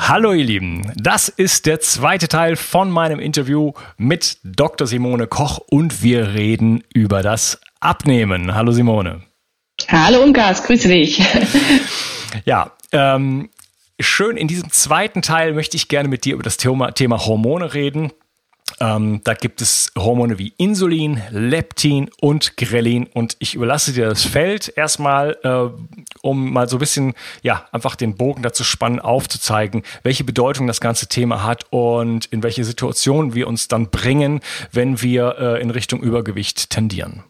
Hallo ihr Lieben, das ist der zweite Teil von meinem Interview mit Dr. Simone Koch und wir reden über das Abnehmen. Hallo Simone. Hallo Unkas, grüße dich. ja, ähm, schön, in diesem zweiten Teil möchte ich gerne mit dir über das Thema, Thema Hormone reden. Ähm, da gibt es Hormone wie Insulin, Leptin und Grelin. Und ich überlasse dir das Feld erstmal, äh, um mal so ein bisschen, ja, einfach den Bogen dazu spannen, aufzuzeigen, welche Bedeutung das ganze Thema hat und in welche Situation wir uns dann bringen, wenn wir äh, in Richtung Übergewicht tendieren.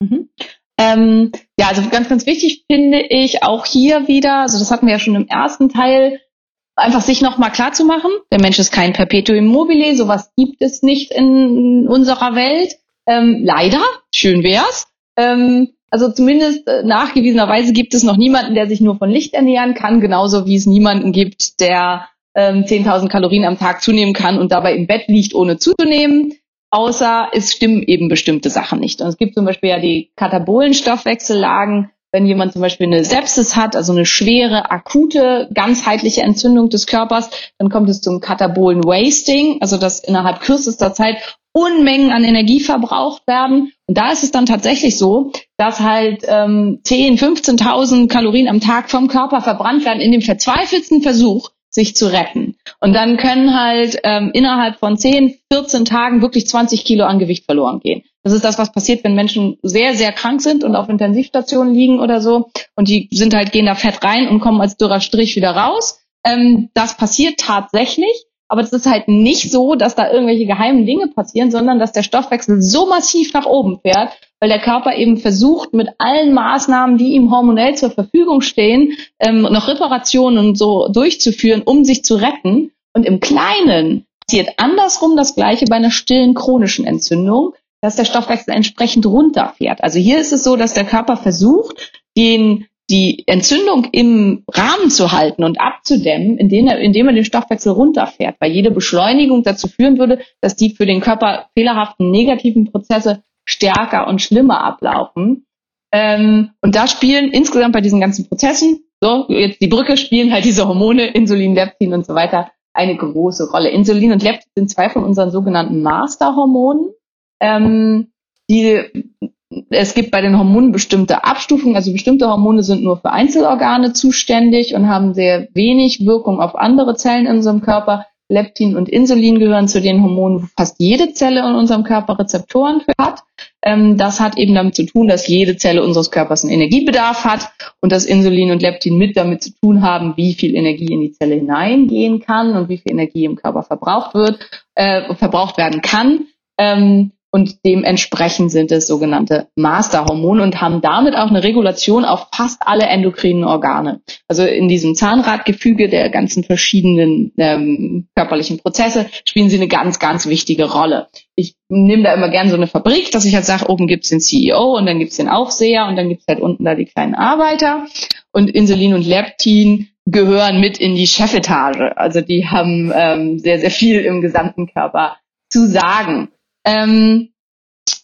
Mhm. Ähm, ja, also ganz, ganz wichtig finde ich auch hier wieder, also das hatten wir ja schon im ersten Teil, einfach sich nochmal klar zu machen, der Mensch ist kein Perpetuum mobile, sowas gibt es nicht in unserer Welt. Ähm, leider, schön wär's. Ähm, also zumindest äh, nachgewiesenerweise gibt es noch niemanden, der sich nur von Licht ernähren kann, genauso wie es niemanden gibt, der ähm, 10.000 Kalorien am Tag zunehmen kann und dabei im Bett liegt, ohne zuzunehmen. Außer es stimmen eben bestimmte Sachen nicht. Und es gibt zum Beispiel ja die Katabolenstoffwechsellagen, wenn jemand zum Beispiel eine Sepsis hat, also eine schwere, akute, ganzheitliche Entzündung des Körpers, dann kommt es zum Katabolen Wasting, also dass innerhalb kürzester Zeit Unmengen an Energie verbraucht werden. Und da ist es dann tatsächlich so, dass halt ähm, 10, 15.000 Kalorien am Tag vom Körper verbrannt werden in dem verzweifelten Versuch, sich zu retten. Und dann können halt ähm, innerhalb von 10, 14 Tagen wirklich 20 Kilo an Gewicht verloren gehen. Das ist das, was passiert, wenn Menschen sehr, sehr krank sind und auf Intensivstationen liegen oder so. Und die sind halt, gehen da fett rein und kommen als dürrer Strich wieder raus. Ähm, das passiert tatsächlich. Aber es ist halt nicht so, dass da irgendwelche geheimen Dinge passieren, sondern dass der Stoffwechsel so massiv nach oben fährt, weil der Körper eben versucht, mit allen Maßnahmen, die ihm hormonell zur Verfügung stehen, ähm, noch Reparationen und so durchzuführen, um sich zu retten. Und im Kleinen passiert andersrum das Gleiche bei einer stillen chronischen Entzündung dass der Stoffwechsel entsprechend runterfährt. Also hier ist es so, dass der Körper versucht, den die Entzündung im Rahmen zu halten und abzudämmen, indem er, indem er den Stoffwechsel runterfährt, weil jede Beschleunigung dazu führen würde, dass die für den Körper fehlerhaften negativen Prozesse stärker und schlimmer ablaufen. Ähm, und da spielen insgesamt bei diesen ganzen Prozessen, so jetzt die Brücke, spielen halt diese Hormone, Insulin, Leptin und so weiter, eine große Rolle. Insulin und Leptin sind zwei von unseren sogenannten Masterhormonen. Ähm, die, es gibt bei den Hormonen bestimmte Abstufungen, also bestimmte Hormone sind nur für Einzelorgane zuständig und haben sehr wenig Wirkung auf andere Zellen in unserem Körper. Leptin und Insulin gehören zu den Hormonen, wo fast jede Zelle in unserem Körper Rezeptoren für hat. Ähm, das hat eben damit zu tun, dass jede Zelle unseres Körpers einen Energiebedarf hat und dass Insulin und Leptin mit damit zu tun haben, wie viel Energie in die Zelle hineingehen kann und wie viel Energie im Körper verbraucht wird, äh, verbraucht werden kann. Ähm, und dementsprechend sind es sogenannte Masterhormone und haben damit auch eine Regulation auf fast alle endokrinen Organe. Also in diesem Zahnradgefüge der ganzen verschiedenen ähm, körperlichen Prozesse spielen sie eine ganz, ganz wichtige Rolle. Ich nehme da immer gerne so eine Fabrik, dass ich halt sage, oben gibt's den CEO und dann gibt's den Aufseher und dann gibt's halt unten da die kleinen Arbeiter. Und Insulin und Leptin gehören mit in die Chefetage. Also die haben ähm, sehr, sehr viel im gesamten Körper zu sagen. Ähm,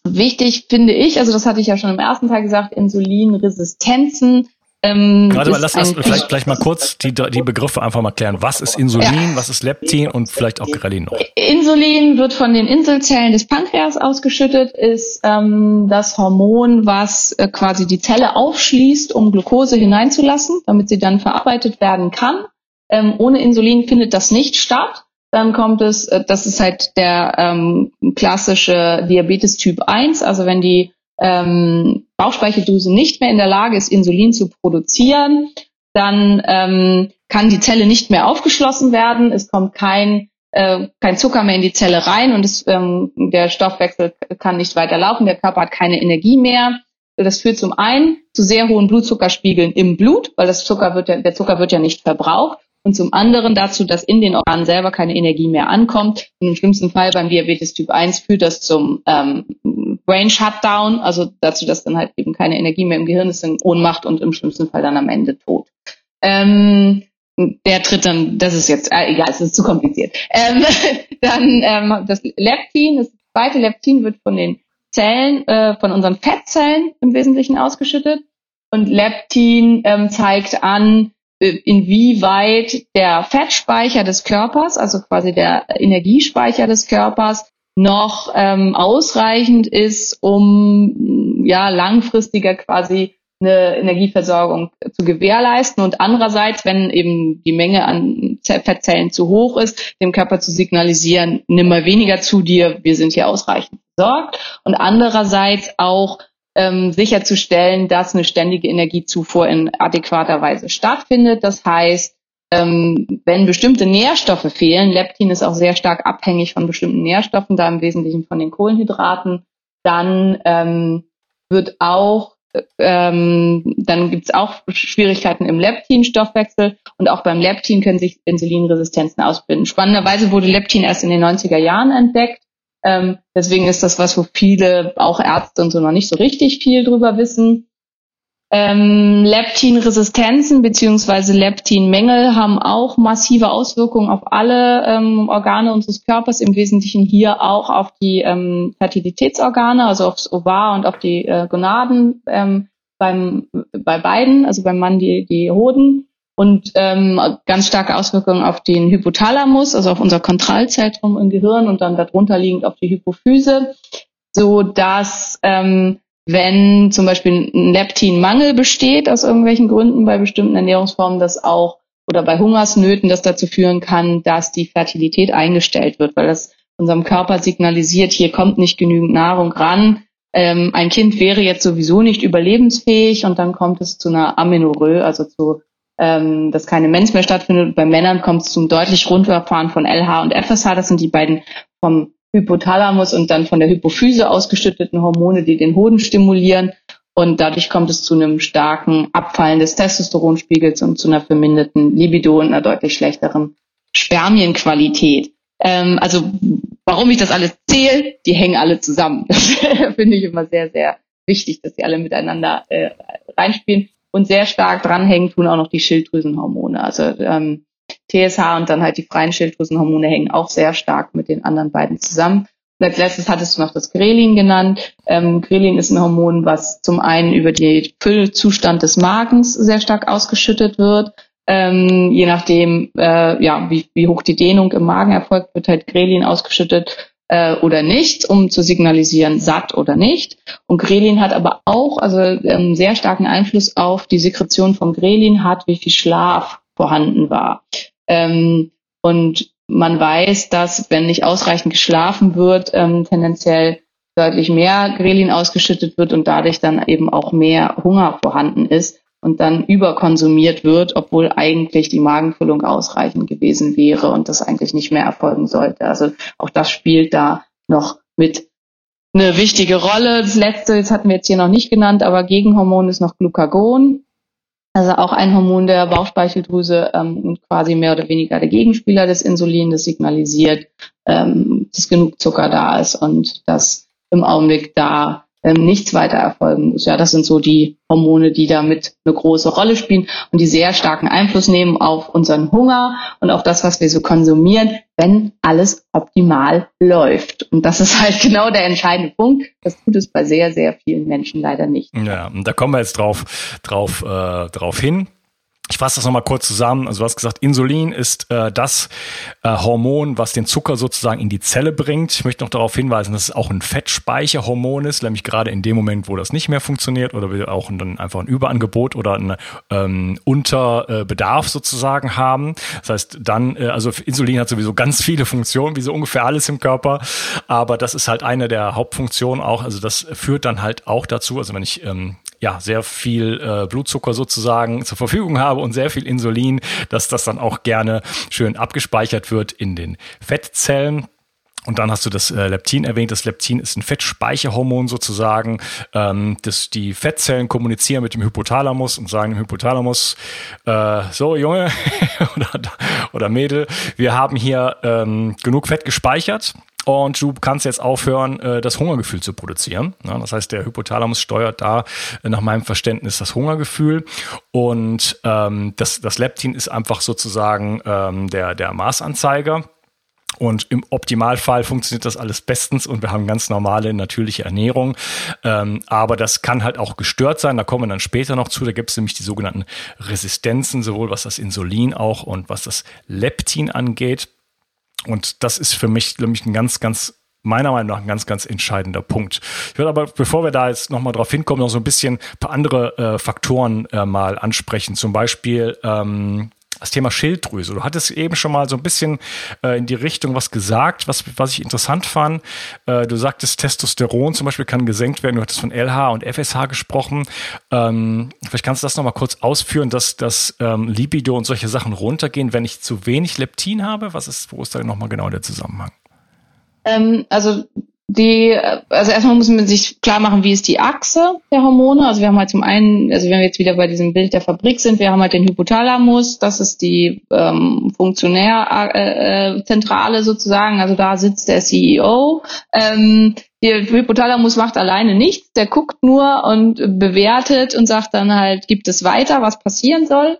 wichtig finde ich, also das hatte ich ja schon im ersten Teil gesagt, Insulinresistenzen. Ähm, Gerade mal, lass das vielleicht, vielleicht mal kurz die, die Begriffe einfach mal klären. Was ist Insulin, ja. was ist Leptin und vielleicht auch Grelin noch? Insulin wird von den Inselzellen des Pankreas ausgeschüttet, ist ähm, das Hormon, was äh, quasi die Zelle aufschließt, um Glucose hineinzulassen, damit sie dann verarbeitet werden kann. Ähm, ohne Insulin findet das nicht statt. Dann kommt es, äh, das ist halt der ähm, klassische Diabetes Typ 1, also wenn die ähm, Bauchspeicheldrüse nicht mehr in der Lage ist, Insulin zu produzieren, dann ähm, kann die Zelle nicht mehr aufgeschlossen werden, es kommt kein, äh, kein Zucker mehr in die Zelle rein und es, ähm, der Stoffwechsel kann nicht weiter laufen, der Körper hat keine Energie mehr. Das führt zum einen zu sehr hohen Blutzuckerspiegeln im Blut, weil das Zucker wird ja, der Zucker wird ja nicht verbraucht und zum anderen dazu, dass in den Organen selber keine Energie mehr ankommt. Und im schlimmsten Fall beim Diabetes Typ 1 führt das zum ähm, Brain Shutdown, also dazu, dass dann halt eben keine Energie mehr im Gehirn ist, in Ohnmacht und im schlimmsten Fall dann am Ende tot. Ähm, der tritt dann, das ist jetzt, äh, egal, es ist zu kompliziert. Ähm, dann ähm, das Leptin, das zweite Leptin wird von den Zellen, äh, von unseren Fettzellen im Wesentlichen ausgeschüttet. Und Leptin ähm, zeigt an, inwieweit der Fettspeicher des Körpers, also quasi der Energiespeicher des Körpers, noch ähm, ausreichend ist, um ja langfristiger quasi eine Energieversorgung zu gewährleisten. Und andererseits, wenn eben die Menge an Fettzellen zu hoch ist, dem Körper zu signalisieren, nimm mal weniger zu dir, wir sind hier ausreichend versorgt. Und andererseits auch ähm, sicherzustellen, dass eine ständige Energiezufuhr in adäquater Weise stattfindet. Das heißt, ähm, wenn bestimmte Nährstoffe fehlen, Leptin ist auch sehr stark abhängig von bestimmten Nährstoffen, da im Wesentlichen von den Kohlenhydraten, dann ähm, wird auch ähm, dann gibt es auch Schwierigkeiten im Leptin-Stoffwechsel und auch beim Leptin können sich Insulinresistenzen ausbilden. Spannenderweise wurde Leptin erst in den 90er Jahren entdeckt ähm, deswegen ist das was, wo viele, auch Ärzte und so, noch nicht so richtig viel drüber wissen. Ähm, Leptinresistenzen beziehungsweise Leptinmängel haben auch massive Auswirkungen auf alle ähm, Organe unseres Körpers, im Wesentlichen hier auch auf die ähm, Fertilitätsorgane, also aufs Ovar und auf die äh, Gonaden ähm, beim, bei beiden, also beim Mann die, die Hoden und ähm, ganz starke Auswirkungen auf den Hypothalamus, also auf unser Kontrollzentrum im Gehirn und dann darunter liegend auf die Hypophyse, so dass ähm, wenn zum Beispiel ein Leptinmangel besteht aus irgendwelchen Gründen bei bestimmten Ernährungsformen, das auch oder bei Hungersnöten das dazu führen kann, dass die Fertilität eingestellt wird, weil das unserem Körper signalisiert, hier kommt nicht genügend Nahrung ran. Ähm, ein Kind wäre jetzt sowieso nicht überlebensfähig und dann kommt es zu einer Amenorrhoe, also zu ähm, dass keine Mens mehr stattfindet. Bei Männern kommt es zum deutlich Runterfahren von LH und FSH. Das sind die beiden vom Hypothalamus und dann von der Hypophyse ausgeschütteten Hormone, die den Hoden stimulieren. Und dadurch kommt es zu einem starken Abfallen des Testosteronspiegels und zu einer verminderten Libido und einer deutlich schlechteren Spermienqualität. Ähm, also warum ich das alles zähle, die hängen alle zusammen. Das finde ich immer sehr, sehr wichtig, dass sie alle miteinander äh, reinspielen und sehr stark dranhängen tun auch noch die Schilddrüsenhormone. Also ähm, TSH und dann halt die freien Schilddrüsenhormone hängen auch sehr stark mit den anderen beiden zusammen. Und als letztes hattest du noch das Grelin genannt. Ähm, Grelin ist ein Hormon, was zum einen über den Füllzustand des Magens sehr stark ausgeschüttet wird. Ähm, je nachdem, äh, ja, wie, wie hoch die Dehnung im Magen erfolgt, wird halt Grelin ausgeschüttet äh, oder nicht, um zu signalisieren, satt oder nicht. Und Grelin hat aber auch also ähm, sehr starken Einfluss auf die Sekretion von Grelin hat, wie viel Schlaf vorhanden war. Ähm, und man weiß, dass wenn nicht ausreichend geschlafen wird, ähm, tendenziell deutlich mehr Grelin ausgeschüttet wird und dadurch dann eben auch mehr Hunger vorhanden ist und dann überkonsumiert wird, obwohl eigentlich die Magenfüllung ausreichend gewesen wäre und das eigentlich nicht mehr erfolgen sollte. Also auch das spielt da noch mit eine wichtige Rolle. Das letzte, das hatten wir jetzt hier noch nicht genannt, aber Gegenhormon ist noch Glucagon. Also auch ein Hormon der Bauchspeicheldrüse ähm, und quasi mehr oder weniger der Gegenspieler des Insulin, das signalisiert, ähm, dass genug Zucker da ist und dass im Augenblick da ähm, nichts weiter erfolgen muss. Ja, das sind so die Hormone, die damit eine große Rolle spielen und die sehr starken Einfluss nehmen auf unseren Hunger und auf das, was wir so konsumieren, wenn alles optimal läuft. Und das ist halt genau der entscheidende Punkt. Das tut es bei sehr, sehr vielen Menschen leider nicht. Ja, und da kommen wir jetzt drauf, drauf, äh, drauf hin. Ich fasse das nochmal kurz zusammen. Also du hast gesagt, Insulin ist äh, das äh, Hormon, was den Zucker sozusagen in die Zelle bringt. Ich möchte noch darauf hinweisen, dass es auch ein Fettspeicherhormon ist, nämlich gerade in dem Moment, wo das nicht mehr funktioniert oder wir auch dann einfach ein Überangebot oder ein ähm, Unterbedarf sozusagen haben. Das heißt, dann, äh, also Insulin hat sowieso ganz viele Funktionen, wie so ungefähr alles im Körper, aber das ist halt eine der Hauptfunktionen auch. Also das führt dann halt auch dazu, also wenn ich ähm, ja sehr viel äh, Blutzucker sozusagen zur Verfügung habe und sehr viel Insulin, dass das dann auch gerne schön abgespeichert wird in den Fettzellen. Und dann hast du das äh, Leptin erwähnt. Das Leptin ist ein Fettspeicherhormon sozusagen. Ähm, das, die Fettzellen kommunizieren mit dem Hypothalamus und sagen dem Hypothalamus, äh, so Junge oder, oder Mädel, wir haben hier ähm, genug Fett gespeichert und du kannst jetzt aufhören, äh, das Hungergefühl zu produzieren. das heißt, der Hypothalamus steuert da äh, nach meinem Verständnis das Hungergefühl und ähm, das, das Leptin ist einfach sozusagen ähm, der, der Maßanzeiger. Und im Optimalfall funktioniert das alles bestens und wir haben ganz normale, natürliche Ernährung. Ähm, aber das kann halt auch gestört sein. Da kommen wir dann später noch zu. Da gibt es nämlich die sogenannten Resistenzen, sowohl was das Insulin auch und was das Leptin angeht. Und das ist für mich, nämlich ein ganz, ganz meiner Meinung nach ein ganz, ganz entscheidender Punkt. Ich würde aber, bevor wir da jetzt nochmal drauf hinkommen, noch so ein bisschen ein paar andere äh, Faktoren äh, mal ansprechen. Zum Beispiel ähm, das Thema Schilddrüse. Du hattest eben schon mal so ein bisschen äh, in die Richtung was gesagt, was, was ich interessant fand. Äh, du sagtest, Testosteron zum Beispiel kann gesenkt werden. Du hattest von LH und FSH gesprochen. Ähm, vielleicht kannst du das nochmal kurz ausführen, dass das ähm, Libido und solche Sachen runtergehen, wenn ich zu wenig Leptin habe. Was ist, wo ist da nochmal genau der Zusammenhang? Ähm, also die, also erstmal muss man sich klar machen, wie ist die Achse der Hormone. Also wir haben halt zum einen, also wenn wir jetzt wieder bei diesem Bild der Fabrik sind, wir haben halt den Hypothalamus, das ist die ähm, Funktionärzentrale äh, sozusagen, also da sitzt der CEO. Ähm, der Hypothalamus macht alleine nichts, der guckt nur und bewertet und sagt dann halt, gibt es weiter, was passieren soll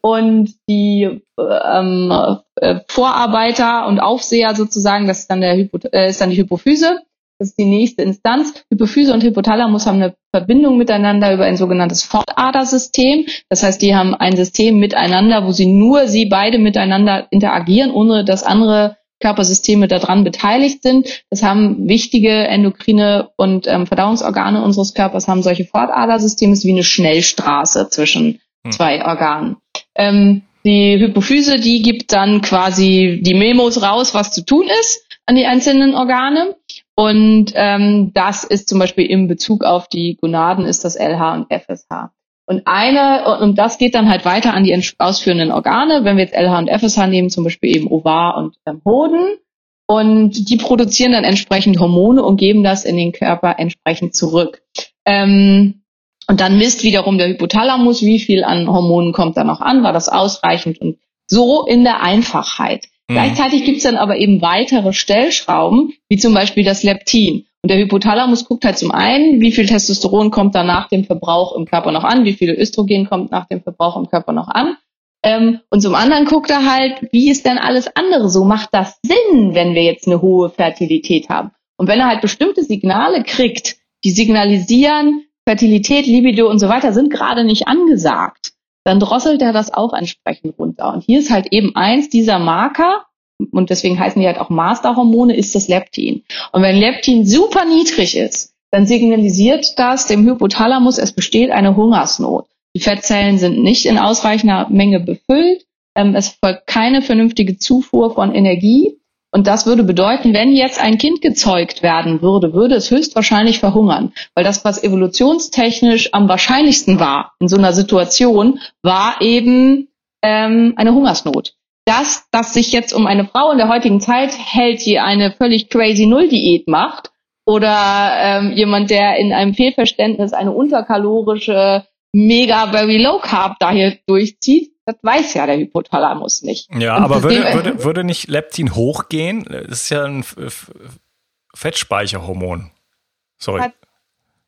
und die ähm, äh, Vorarbeiter und Aufseher sozusagen, das ist dann der Hypo, äh, ist dann die Hypophyse. Das ist die nächste Instanz. Hypophyse und Hypothalamus haben eine Verbindung miteinander über ein sogenanntes Fortadersystem. Das heißt, die haben ein System miteinander, wo sie nur sie beide miteinander interagieren, ohne dass andere Körpersysteme daran beteiligt sind. Das haben wichtige endokrine und ähm, Verdauungsorgane unseres Körpers haben solche Fortadersysteme, ist wie eine Schnellstraße zwischen hm. zwei Organen. Ähm, die Hypophyse, die gibt dann quasi die Memos raus, was zu tun ist an die einzelnen Organe. Und ähm, das ist zum Beispiel im Bezug auf die Gonaden ist das LH und FSH. Und eine, und das geht dann halt weiter an die ausführenden Organe. Wenn wir jetzt LH und FSH nehmen, zum Beispiel eben Ovar und ähm, Hoden. Und die produzieren dann entsprechend Hormone und geben das in den Körper entsprechend zurück. Ähm, und dann misst wiederum der Hypothalamus, wie viel an Hormonen kommt da noch an, war das ausreichend und so in der Einfachheit. Mhm. Gleichzeitig gibt's dann aber eben weitere Stellschrauben, wie zum Beispiel das Leptin. Und der Hypothalamus guckt halt zum einen, wie viel Testosteron kommt da nach dem Verbrauch im Körper noch an, wie viel Östrogen kommt nach dem Verbrauch im Körper noch an. Ähm, und zum anderen guckt er halt, wie ist denn alles andere so? Macht das Sinn, wenn wir jetzt eine hohe Fertilität haben? Und wenn er halt bestimmte Signale kriegt, die signalisieren, Fertilität, Libido und so weiter sind gerade nicht angesagt, dann drosselt er das auch entsprechend runter. Und hier ist halt eben eins dieser Marker, und deswegen heißen die halt auch Masterhormone, ist das Leptin. Und wenn Leptin super niedrig ist, dann signalisiert das dem Hypothalamus, es besteht eine Hungersnot. Die Fettzellen sind nicht in ausreichender Menge befüllt. Ähm, es folgt keine vernünftige Zufuhr von Energie. Und das würde bedeuten, wenn jetzt ein Kind gezeugt werden würde, würde es höchstwahrscheinlich verhungern. Weil das, was evolutionstechnisch am wahrscheinlichsten war in so einer Situation, war eben ähm, eine Hungersnot. Dass das sich jetzt um eine Frau in der heutigen Zeit hält, die eine völlig crazy Null-Diät macht, oder ähm, jemand, der in einem Fehlverständnis eine unterkalorische mega very low carb Diet durchzieht, das weiß ja der Hypothalamus nicht. Ja, Und aber würde, würde, würde nicht Leptin hochgehen? Das ist ja ein Fettspeicherhormon. Sorry. Hat,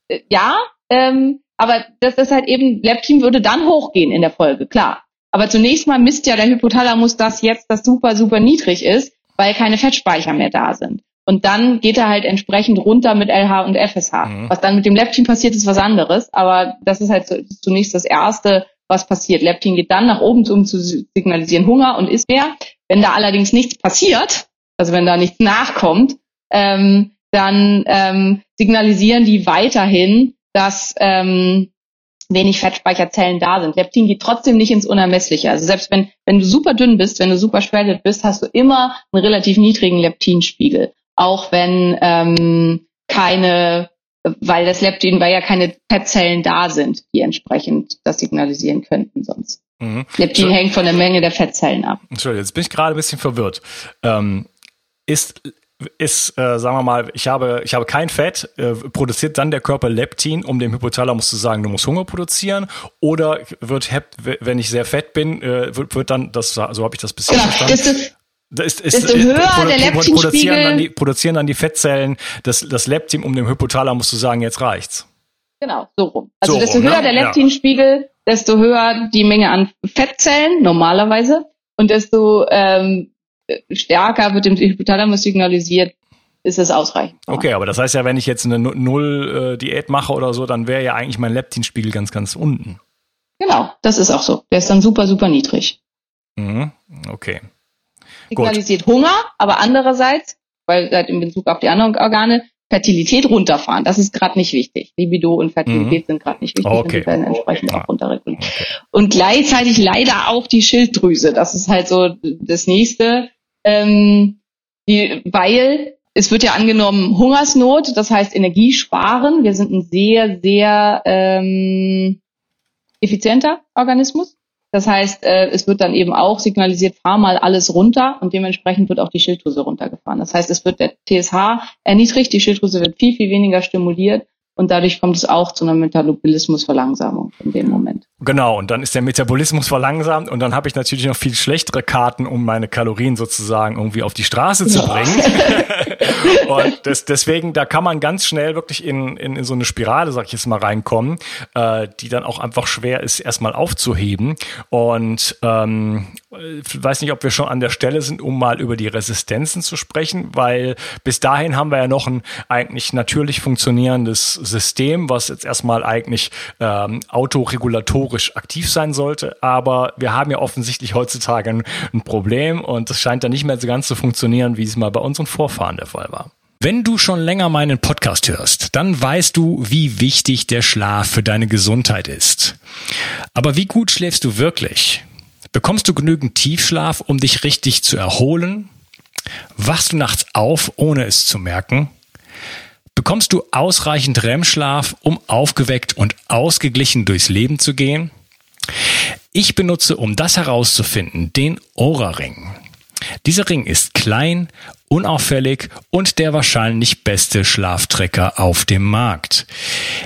äh, ja, ähm, aber das ist halt eben, Leptin würde dann hochgehen in der Folge, klar. Aber zunächst mal misst ja der Hypothalamus, dass jetzt das super, super niedrig ist, weil keine Fettspeicher mehr da sind. Und dann geht er halt entsprechend runter mit LH und FSH. Mhm. Was dann mit dem Leptin passiert, ist was anderes. Aber das ist halt zunächst das Erste, was passiert. Leptin geht dann nach oben, um zu signalisieren Hunger und isst mehr. Wenn da allerdings nichts passiert, also wenn da nichts nachkommt, ähm, dann ähm, signalisieren die weiterhin, dass ähm, wenig Fettspeicherzellen da sind. Leptin geht trotzdem nicht ins Unermessliche. Also selbst wenn, wenn du super dünn bist, wenn du super schwerlet bist, hast du immer einen relativ niedrigen Leptinspiegel. Auch wenn ähm, keine, weil das Leptin, weil ja keine Fettzellen da sind, die entsprechend das signalisieren könnten sonst. Mhm. Leptin hängt von der Menge der Fettzellen ab. Entschuldigung, jetzt bin ich gerade ein bisschen verwirrt. Ähm, ist ist, äh, sagen wir mal, ich habe, ich habe kein Fett, äh, produziert dann der Körper Leptin, um dem Hypothalamus zu sagen, du musst Hunger produzieren? Oder wird, wenn ich sehr fett bin, äh, wird, wird dann, das, so habe ich das bisher genau. verstanden. Ist, ist, desto höher produ der Leptinspiegel produzieren dann, die, produzieren dann die Fettzellen das, das Leptin, um dem Hypothalamus zu sagen, jetzt reicht's. Genau, so rum. Also so desto rum, höher ne? der Leptinspiegel, ja. desto höher die Menge an Fettzellen normalerweise und desto ähm, stärker wird dem Hypothalamus signalisiert, ist es ausreichend. Okay, aber das heißt ja, wenn ich jetzt eine Null-Diät mache oder so, dann wäre ja eigentlich mein Leptinspiegel ganz, ganz unten. Genau, das ist auch so. Der ist dann super, super niedrig. Mhm, okay. Signalisiert Gut. Hunger, aber andererseits, weil halt in Bezug auf die anderen Organe, Fertilität runterfahren. Das ist gerade nicht wichtig. Libido und Fertilität mhm. sind gerade nicht wichtig okay. und werden entsprechend ja. auch runterreguliert. Okay. Und gleichzeitig leider auch die Schilddrüse. Das ist halt so das nächste ähm, die, weil es wird ja angenommen Hungersnot, das heißt Energie sparen. Wir sind ein sehr, sehr ähm, effizienter Organismus. Das heißt, äh, es wird dann eben auch signalisiert, fahr mal alles runter und dementsprechend wird auch die Schilddrüse runtergefahren. Das heißt, es wird der TSH erniedrigt, die Schilddrüse wird viel, viel weniger stimuliert und dadurch kommt es auch zu einer Metabolismusverlangsamung in dem Moment. Genau, und dann ist der Metabolismus verlangsamt und dann habe ich natürlich noch viel schlechtere Karten, um meine Kalorien sozusagen irgendwie auf die Straße zu bringen. und das, deswegen, da kann man ganz schnell wirklich in, in, in so eine Spirale, sag ich jetzt mal, reinkommen, äh, die dann auch einfach schwer ist, erstmal aufzuheben. Und ähm, ich weiß nicht, ob wir schon an der Stelle sind, um mal über die Resistenzen zu sprechen, weil bis dahin haben wir ja noch ein eigentlich natürlich funktionierendes System, was jetzt erstmal eigentlich ähm, autoregulatorisch aktiv sein sollte. Aber wir haben ja offensichtlich heutzutage ein, ein Problem und es scheint da nicht mehr so ganz zu funktionieren, wie es mal bei unseren Vorfahren der Fall war. Wenn du schon länger meinen Podcast hörst, dann weißt du, wie wichtig der Schlaf für deine Gesundheit ist. Aber wie gut schläfst du wirklich? Bekommst du genügend Tiefschlaf, um dich richtig zu erholen? Wachst du nachts auf, ohne es zu merken? Bekommst du ausreichend REM-Schlaf, um aufgeweckt und ausgeglichen durchs Leben zu gehen? Ich benutze, um das herauszufinden, den Aura-Ring. Dieser Ring ist klein, unauffällig und der wahrscheinlich beste Schlaftrecker auf dem Markt.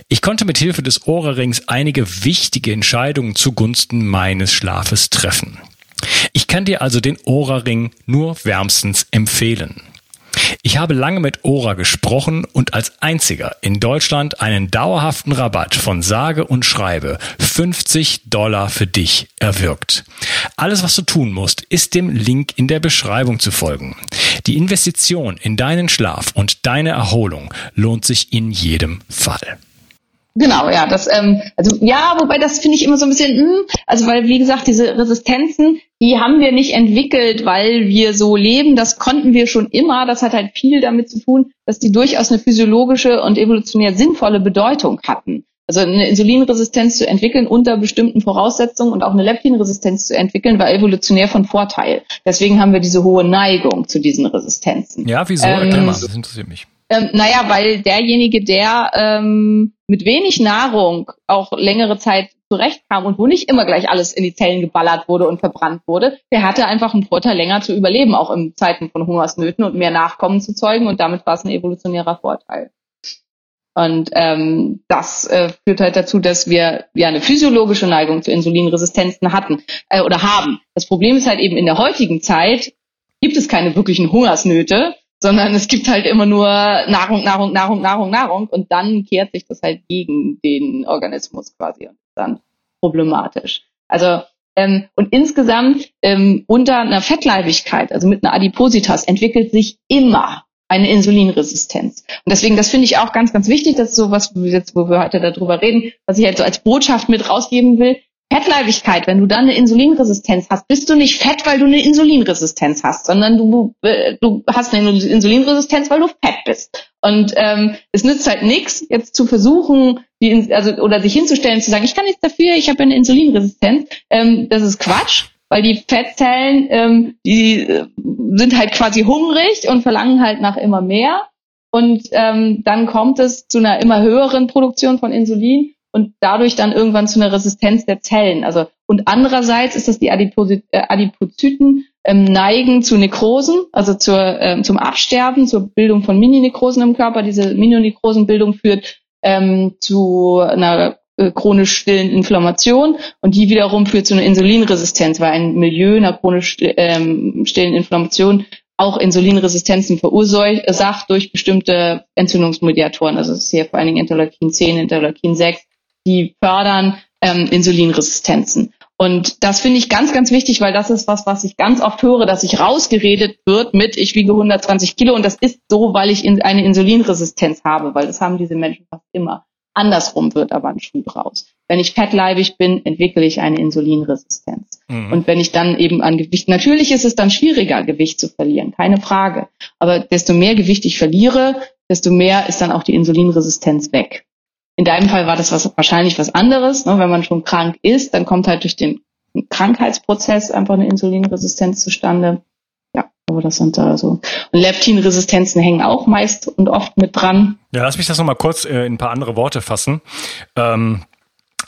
Ich konnte mit Hilfe des Aura-Rings einige wichtige Entscheidungen zugunsten meines Schlafes treffen. Ich kann dir also den Aura-Ring nur wärmstens empfehlen. Ich habe lange mit Ora gesprochen und als einziger in Deutschland einen dauerhaften Rabatt von sage und schreibe 50 Dollar für dich erwirkt. Alles, was du tun musst, ist dem Link in der Beschreibung zu folgen. Die Investition in deinen Schlaf und deine Erholung lohnt sich in jedem Fall. Genau, ja, das, ähm, also ja, wobei das finde ich immer so ein bisschen, mh, hm, also weil wie gesagt diese Resistenzen, die haben wir nicht entwickelt, weil wir so leben. Das konnten wir schon immer. Das hat halt viel damit zu tun, dass die durchaus eine physiologische und evolutionär sinnvolle Bedeutung hatten. Also eine Insulinresistenz zu entwickeln unter bestimmten Voraussetzungen und auch eine Leptinresistenz zu entwickeln, war evolutionär von Vorteil. Deswegen haben wir diese hohe Neigung zu diesen Resistenzen. Ja, wieso? Ähm, Erklär mal, das interessiert mich. Ähm, naja, weil derjenige, der ähm, mit wenig Nahrung auch längere Zeit zurechtkam und wo nicht immer gleich alles in die Zellen geballert wurde und verbrannt wurde, der hatte einfach einen Vorteil, länger zu überleben, auch in Zeiten von Hungersnöten und mehr Nachkommen zu zeugen und damit war es ein evolutionärer Vorteil. Und ähm, das äh, führt halt dazu, dass wir ja eine physiologische Neigung zu Insulinresistenzen hatten äh, oder haben. Das Problem ist halt eben in der heutigen Zeit gibt es keine wirklichen Hungersnöte, sondern es gibt halt immer nur Nahrung, Nahrung, Nahrung, Nahrung, Nahrung und dann kehrt sich das halt gegen den Organismus quasi und ist dann problematisch. Also ähm, und insgesamt ähm, unter einer Fettleibigkeit, also mit einer Adipositas, entwickelt sich immer eine Insulinresistenz. Und deswegen, das finde ich auch ganz, ganz wichtig, dass so was, jetzt, wo wir heute darüber reden, was ich halt so als Botschaft mit rausgeben will. Fettleibigkeit, wenn du dann eine Insulinresistenz hast, bist du nicht fett, weil du eine Insulinresistenz hast, sondern du, äh, du hast eine Insulinresistenz, weil du fett bist. Und ähm, es nützt halt nichts, jetzt zu versuchen, die, also oder sich hinzustellen, zu sagen, ich kann nichts dafür, ich habe eine Insulinresistenz. Ähm, das ist Quatsch weil die Fettzellen, ähm, die äh, sind halt quasi hungrig und verlangen halt nach immer mehr. Und ähm, dann kommt es zu einer immer höheren Produktion von Insulin und dadurch dann irgendwann zu einer Resistenz der Zellen. Also und andererseits ist das die Adiposi äh, Adipozyten ähm, neigen zu Nekrosen, also zur, ähm, zum Absterben, zur Bildung von Mini-Nekrosen im Körper. Diese Mini-Nekrosenbildung führt ähm, zu einer äh, chronisch stillen Inflammation und die wiederum führt zu einer Insulinresistenz, weil ein Milieu einer chronisch ähm, stillen Inflammation auch Insulinresistenzen verursacht durch bestimmte Entzündungsmediatoren. Also es ist hier vor allen Dingen Interleukin 10, Interleukin 6, die fördern ähm, Insulinresistenzen. Und das finde ich ganz, ganz wichtig, weil das ist was, was ich ganz oft höre, dass sich rausgeredet wird mit, ich wiege 120 Kilo und das ist so, weil ich in eine Insulinresistenz habe, weil das haben diese Menschen fast immer. Andersrum wird aber ein Schuh draus. Wenn ich fettleibig bin, entwickle ich eine Insulinresistenz. Mhm. Und wenn ich dann eben an Gewicht, natürlich ist es dann schwieriger, Gewicht zu verlieren, keine Frage. Aber desto mehr Gewicht ich verliere, desto mehr ist dann auch die Insulinresistenz weg. In deinem Fall war das was, wahrscheinlich was anderes. Ne? Wenn man schon krank ist, dann kommt halt durch den Krankheitsprozess einfach eine Insulinresistenz zustande. Aber das sind da so. Und Leptinresistenzen hängen auch meist und oft mit dran. Ja, lass mich das nochmal kurz äh, in ein paar andere Worte fassen. Ähm,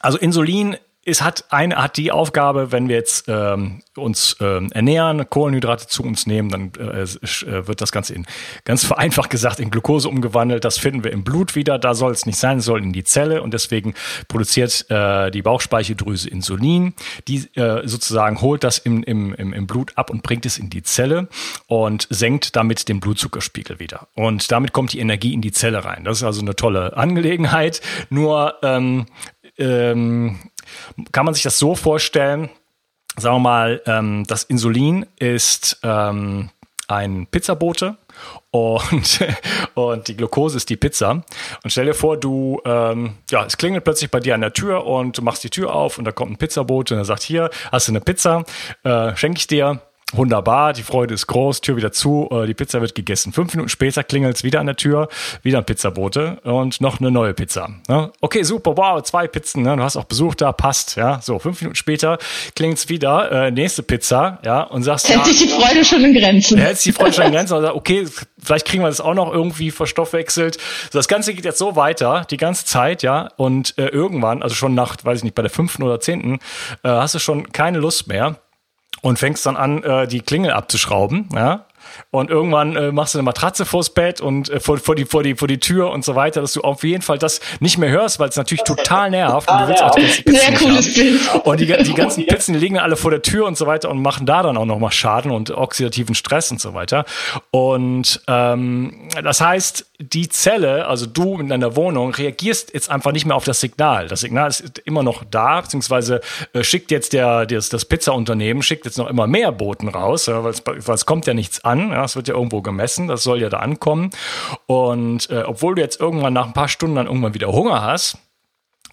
also Insulin es hat eine hat die Aufgabe, wenn wir jetzt ähm, uns ähm, ernähren, Kohlenhydrate zu uns nehmen, dann äh, äh, wird das Ganze in ganz vereinfacht gesagt in Glucose umgewandelt. Das finden wir im Blut wieder. Da soll es nicht sein, es soll in die Zelle und deswegen produziert äh, die Bauchspeicheldrüse Insulin, die äh, sozusagen holt das im, im, im, im Blut ab und bringt es in die Zelle und senkt damit den Blutzuckerspiegel wieder. Und damit kommt die Energie in die Zelle rein. Das ist also eine tolle Angelegenheit. Nur ähm, ähm, kann man sich das so vorstellen, sagen wir mal, ähm, das Insulin ist ähm, ein Pizzabote und, und die Glucose ist die Pizza. Und stell dir vor, du, ähm, ja, es klingelt plötzlich bei dir an der Tür und du machst die Tür auf und da kommt ein Pizzabote und er sagt, hier, hast du eine Pizza, äh, schenke ich dir. Wunderbar, die Freude ist groß, Tür wieder zu, äh, die Pizza wird gegessen. Fünf Minuten später klingelt es wieder an der Tür, wieder ein Pizzabote und noch eine neue Pizza. Ne? Okay, super, wow, zwei Pizzen, ne? du hast auch Besuch da, passt. Ja, so fünf Minuten später klingelt es wieder, äh, nächste Pizza, ja, und sagst, hält ja, sich die Freude schon in Grenzen. Hält sich die Freude schon in Grenzen und sagt, okay, vielleicht kriegen wir das auch noch irgendwie verstoffwechselt. So, das Ganze geht jetzt so weiter, die ganze Zeit, ja, und äh, irgendwann, also schon nach, weiß ich nicht, bei der fünften oder zehnten, äh, hast du schon keine Lust mehr und fängst dann an, äh, die Klingel abzuschrauben, ja. Und irgendwann äh, machst du eine Matratze vors Bett und äh, vor, vor, die, vor, die, vor die Tür und so weiter, dass du auf jeden Fall das nicht mehr hörst, weil es natürlich total nervt. Und du willst auch die ganzen Pizzen Sehr cooles Bild. Und die, die ganzen Pizzen liegen alle vor der Tür und so weiter und machen da dann auch nochmal Schaden und oxidativen Stress und so weiter. Und ähm, das heißt, die Zelle, also du in deiner Wohnung, reagierst jetzt einfach nicht mehr auf das Signal. Das Signal ist immer noch da, beziehungsweise äh, schickt jetzt der, das, das Pizzaunternehmen, schickt jetzt noch immer mehr Boten raus, ja, weil es kommt ja nichts an. Ja, es wird ja irgendwo gemessen, das soll ja da ankommen. Und äh, obwohl du jetzt irgendwann nach ein paar Stunden dann irgendwann wieder Hunger hast,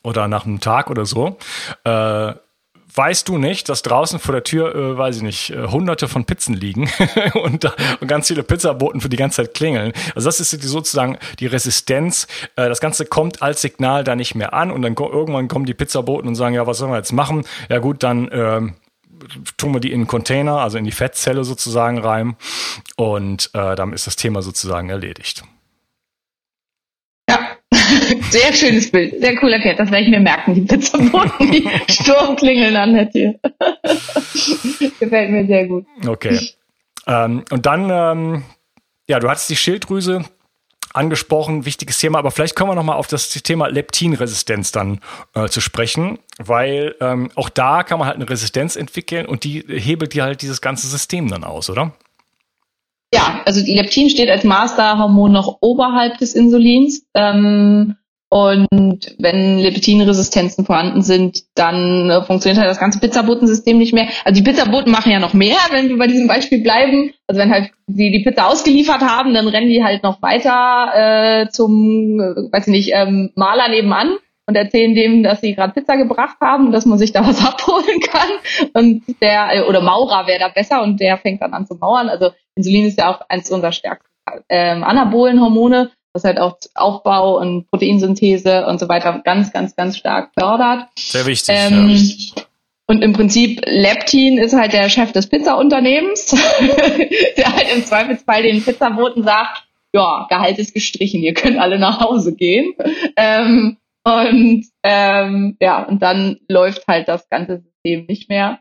oder nach einem Tag oder so, äh, weißt du nicht, dass draußen vor der Tür, äh, weiß ich nicht, äh, hunderte von Pizzen liegen und, und ganz viele Pizzaboten für die ganze Zeit klingeln. Also das ist sozusagen die Resistenz. Äh, das Ganze kommt als Signal da nicht mehr an und dann irgendwann kommen die Pizzaboten und sagen, ja, was sollen wir jetzt machen? Ja gut, dann ähm, tun wir die in einen Container, also in die Fettzelle sozusagen rein und äh, dann ist das Thema sozusagen erledigt. Sehr schönes Bild. Sehr cooler Cat. Das werde ich mir merken. Die Pizzaboten, die Sturmklingeln an der Tür. Gefällt mir sehr gut. Okay. Ähm, und dann, ähm, ja, du hattest die Schilddrüse angesprochen, wichtiges Thema, aber vielleicht kommen wir nochmal auf das Thema Leptinresistenz dann äh, zu sprechen, weil ähm, auch da kann man halt eine Resistenz entwickeln und die hebelt dir halt dieses ganze System dann aus, oder? Ja, also Leptin steht als Masterhormon noch oberhalb des Insulins. Ähm, und wenn Leptinresistenzen vorhanden sind, dann äh, funktioniert halt das ganze Pizzabotensystem nicht mehr. Also die Pizzaboten machen ja noch mehr, wenn wir bei diesem Beispiel bleiben. Also wenn halt die die Pizza ausgeliefert haben, dann rennen die halt noch weiter äh, zum, äh, weiß ich nicht, ähm, Maler nebenan und erzählen dem, dass sie gerade Pizza gebracht haben und dass man sich da was abholen kann. Und der, äh, oder Maurer wäre da besser und der fängt dann an zu mauern. Also Insulin ist ja auch eins unserer stärksten ähm, Anabolenhormone was halt auch Aufbau und Proteinsynthese und so weiter ganz, ganz, ganz stark fördert. Sehr wichtig. Ähm, ja. Und im Prinzip Leptin ist halt der Chef des Pizzaunternehmens, der halt im Zweifelsfall den Pizzaboten sagt, ja, Gehalt ist gestrichen, ihr könnt alle nach Hause gehen. Ähm, und ähm, ja, und dann läuft halt das ganze System nicht mehr.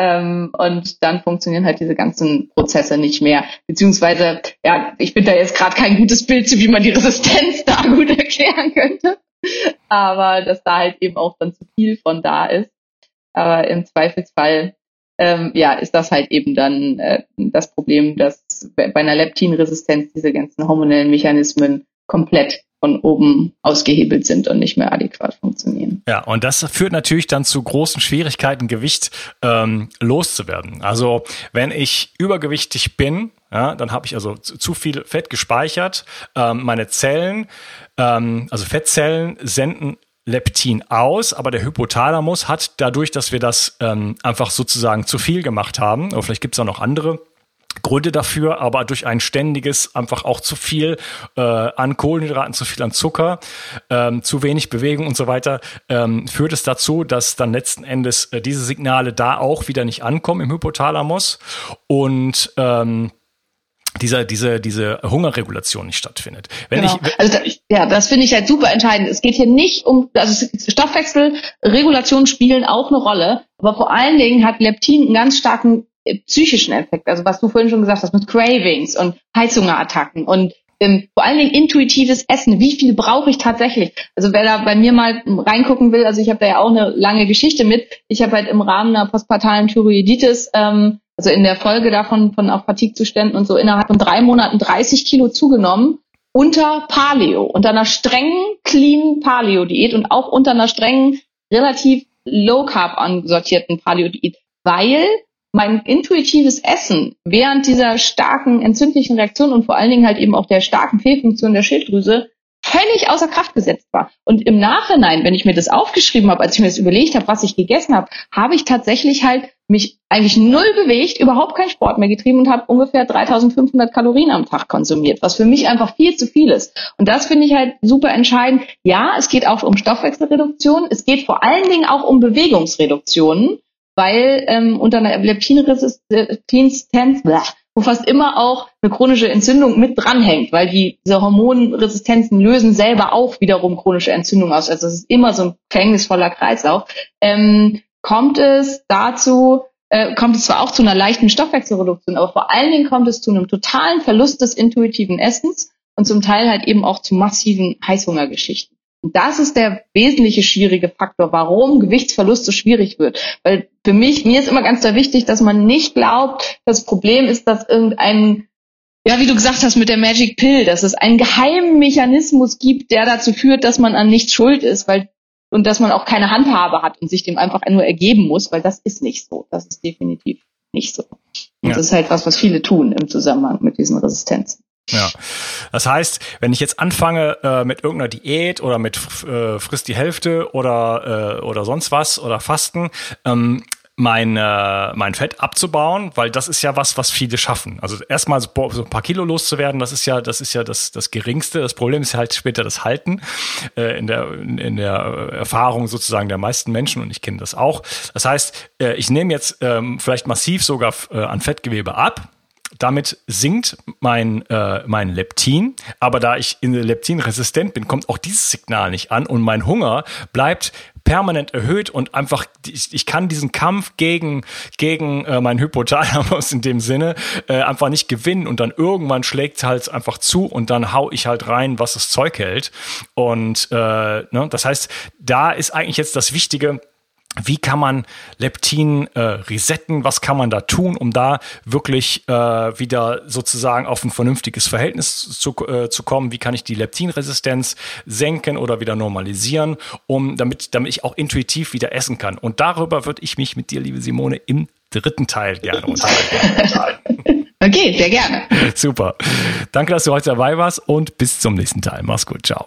Ähm, und dann funktionieren halt diese ganzen Prozesse nicht mehr. Beziehungsweise, ja, ich bin da jetzt gerade kein gutes Bild zu, wie man die Resistenz da gut erklären könnte. Aber dass da halt eben auch dann zu viel von da ist. Aber im Zweifelsfall, ähm, ja, ist das halt eben dann äh, das Problem, dass bei einer Leptinresistenz diese ganzen hormonellen Mechanismen komplett von oben ausgehebelt sind und nicht mehr adäquat funktionieren. Ja, und das führt natürlich dann zu großen Schwierigkeiten, Gewicht ähm, loszuwerden. Also wenn ich übergewichtig bin, ja, dann habe ich also zu, viel Fett gespeichert. Ähm, meine Zellen, ähm, also Fettzellen, senden Leptin aus, aber der Hypothalamus hat dadurch, dass wir das ähm, einfach sozusagen zu viel gemacht haben, oder vielleicht gibt es auch noch andere Gründe dafür, aber durch ein ständiges, einfach auch zu viel äh, an Kohlenhydraten, zu viel an Zucker, ähm, zu wenig Bewegung und so weiter, ähm, führt es dazu, dass dann letzten Endes äh, diese Signale da auch wieder nicht ankommen im Hypothalamus und ähm, dieser, diese, diese Hungerregulation nicht stattfindet. Wenn genau. ich, also da, ja, das finde ich halt super entscheidend. Es geht hier nicht um, also Stoffwechselregulationen spielen auch eine Rolle, aber vor allen Dingen hat Leptin einen ganz starken psychischen Effekt, also was du vorhin schon gesagt hast mit Cravings und Heißhungerattacken und ähm, vor allen Dingen intuitives Essen. Wie viel brauche ich tatsächlich? Also wer da bei mir mal reingucken will, also ich habe da ja auch eine lange Geschichte mit. Ich habe halt im Rahmen einer postpartalen Thyroiditis, ähm, also in der Folge davon von auch Fatigue-Zuständen und so innerhalb von drei Monaten 30 Kilo zugenommen unter Paleo, unter einer strengen, clean Paleo-Diät und auch unter einer strengen, relativ low-carb ansortierten Paleo-Diät, weil mein intuitives Essen während dieser starken entzündlichen Reaktion und vor allen Dingen halt eben auch der starken Fehlfunktion der Schilddrüse völlig außer Kraft gesetzt war. Und im Nachhinein, wenn ich mir das aufgeschrieben habe, als ich mir das überlegt habe, was ich gegessen habe, habe ich tatsächlich halt mich eigentlich null bewegt, überhaupt keinen Sport mehr getrieben und habe ungefähr 3500 Kalorien am Tag konsumiert, was für mich einfach viel zu viel ist. Und das finde ich halt super entscheidend. Ja, es geht auch um Stoffwechselreduktion, es geht vor allen Dingen auch um Bewegungsreduktionen weil ähm, unter einer Leptinresistenz, wo fast immer auch eine chronische Entzündung mit dranhängt, weil die, diese Hormonresistenzen lösen selber auch wiederum chronische Entzündung aus. Also es ist immer so ein verhängnisvoller Kreislauf. Ähm, kommt es dazu, äh, kommt es zwar auch zu einer leichten Stoffwechselreduktion, aber vor allen Dingen kommt es zu einem totalen Verlust des intuitiven Essens und zum Teil halt eben auch zu massiven Heißhungergeschichten. Und das ist der wesentliche schwierige Faktor, warum Gewichtsverlust so schwierig wird. Weil für mich, mir ist immer ganz sehr wichtig, dass man nicht glaubt, das Problem ist, dass irgendein, ja, wie du gesagt hast mit der Magic Pill, dass es einen geheimen Mechanismus gibt, der dazu führt, dass man an nichts schuld ist, weil und dass man auch keine Handhabe hat und sich dem einfach nur ergeben muss, weil das ist nicht so. Das ist definitiv nicht so. Ja. das ist halt was, was viele tun im Zusammenhang mit diesen Resistenzen. Ja, das heißt, wenn ich jetzt anfange äh, mit irgendeiner Diät oder mit äh, frisst die Hälfte oder äh, oder sonst was oder Fasten, ähm, mein, äh, mein Fett abzubauen, weil das ist ja was, was viele schaffen. Also erstmal so, so ein paar Kilo loszuwerden, das ist ja, das ist ja das, das Geringste. Das Problem ist halt später das Halten äh, in, der, in der Erfahrung sozusagen der meisten Menschen und ich kenne das auch. Das heißt, äh, ich nehme jetzt ähm, vielleicht massiv sogar äh, an Fettgewebe ab damit sinkt mein, äh, mein Leptin, aber da ich in Leptin resistent bin, kommt auch dieses Signal nicht an. Und mein Hunger bleibt permanent erhöht und einfach, ich, ich kann diesen Kampf gegen, gegen äh, meinen Hypothalamus in dem Sinne äh, einfach nicht gewinnen. Und dann irgendwann schlägt es halt einfach zu und dann hau ich halt rein, was das Zeug hält. Und äh, ne, das heißt, da ist eigentlich jetzt das Wichtige, wie kann man Leptin äh, resetten? Was kann man da tun, um da wirklich äh, wieder sozusagen auf ein vernünftiges Verhältnis zu, äh, zu kommen? Wie kann ich die Leptinresistenz senken oder wieder normalisieren, um damit, damit ich auch intuitiv wieder essen kann? Und darüber würde ich mich mit dir, liebe Simone, im dritten Teil gerne unterhalten. okay, sehr gerne. Super. Danke, dass du heute dabei warst und bis zum nächsten Teil. Mach's gut. Ciao.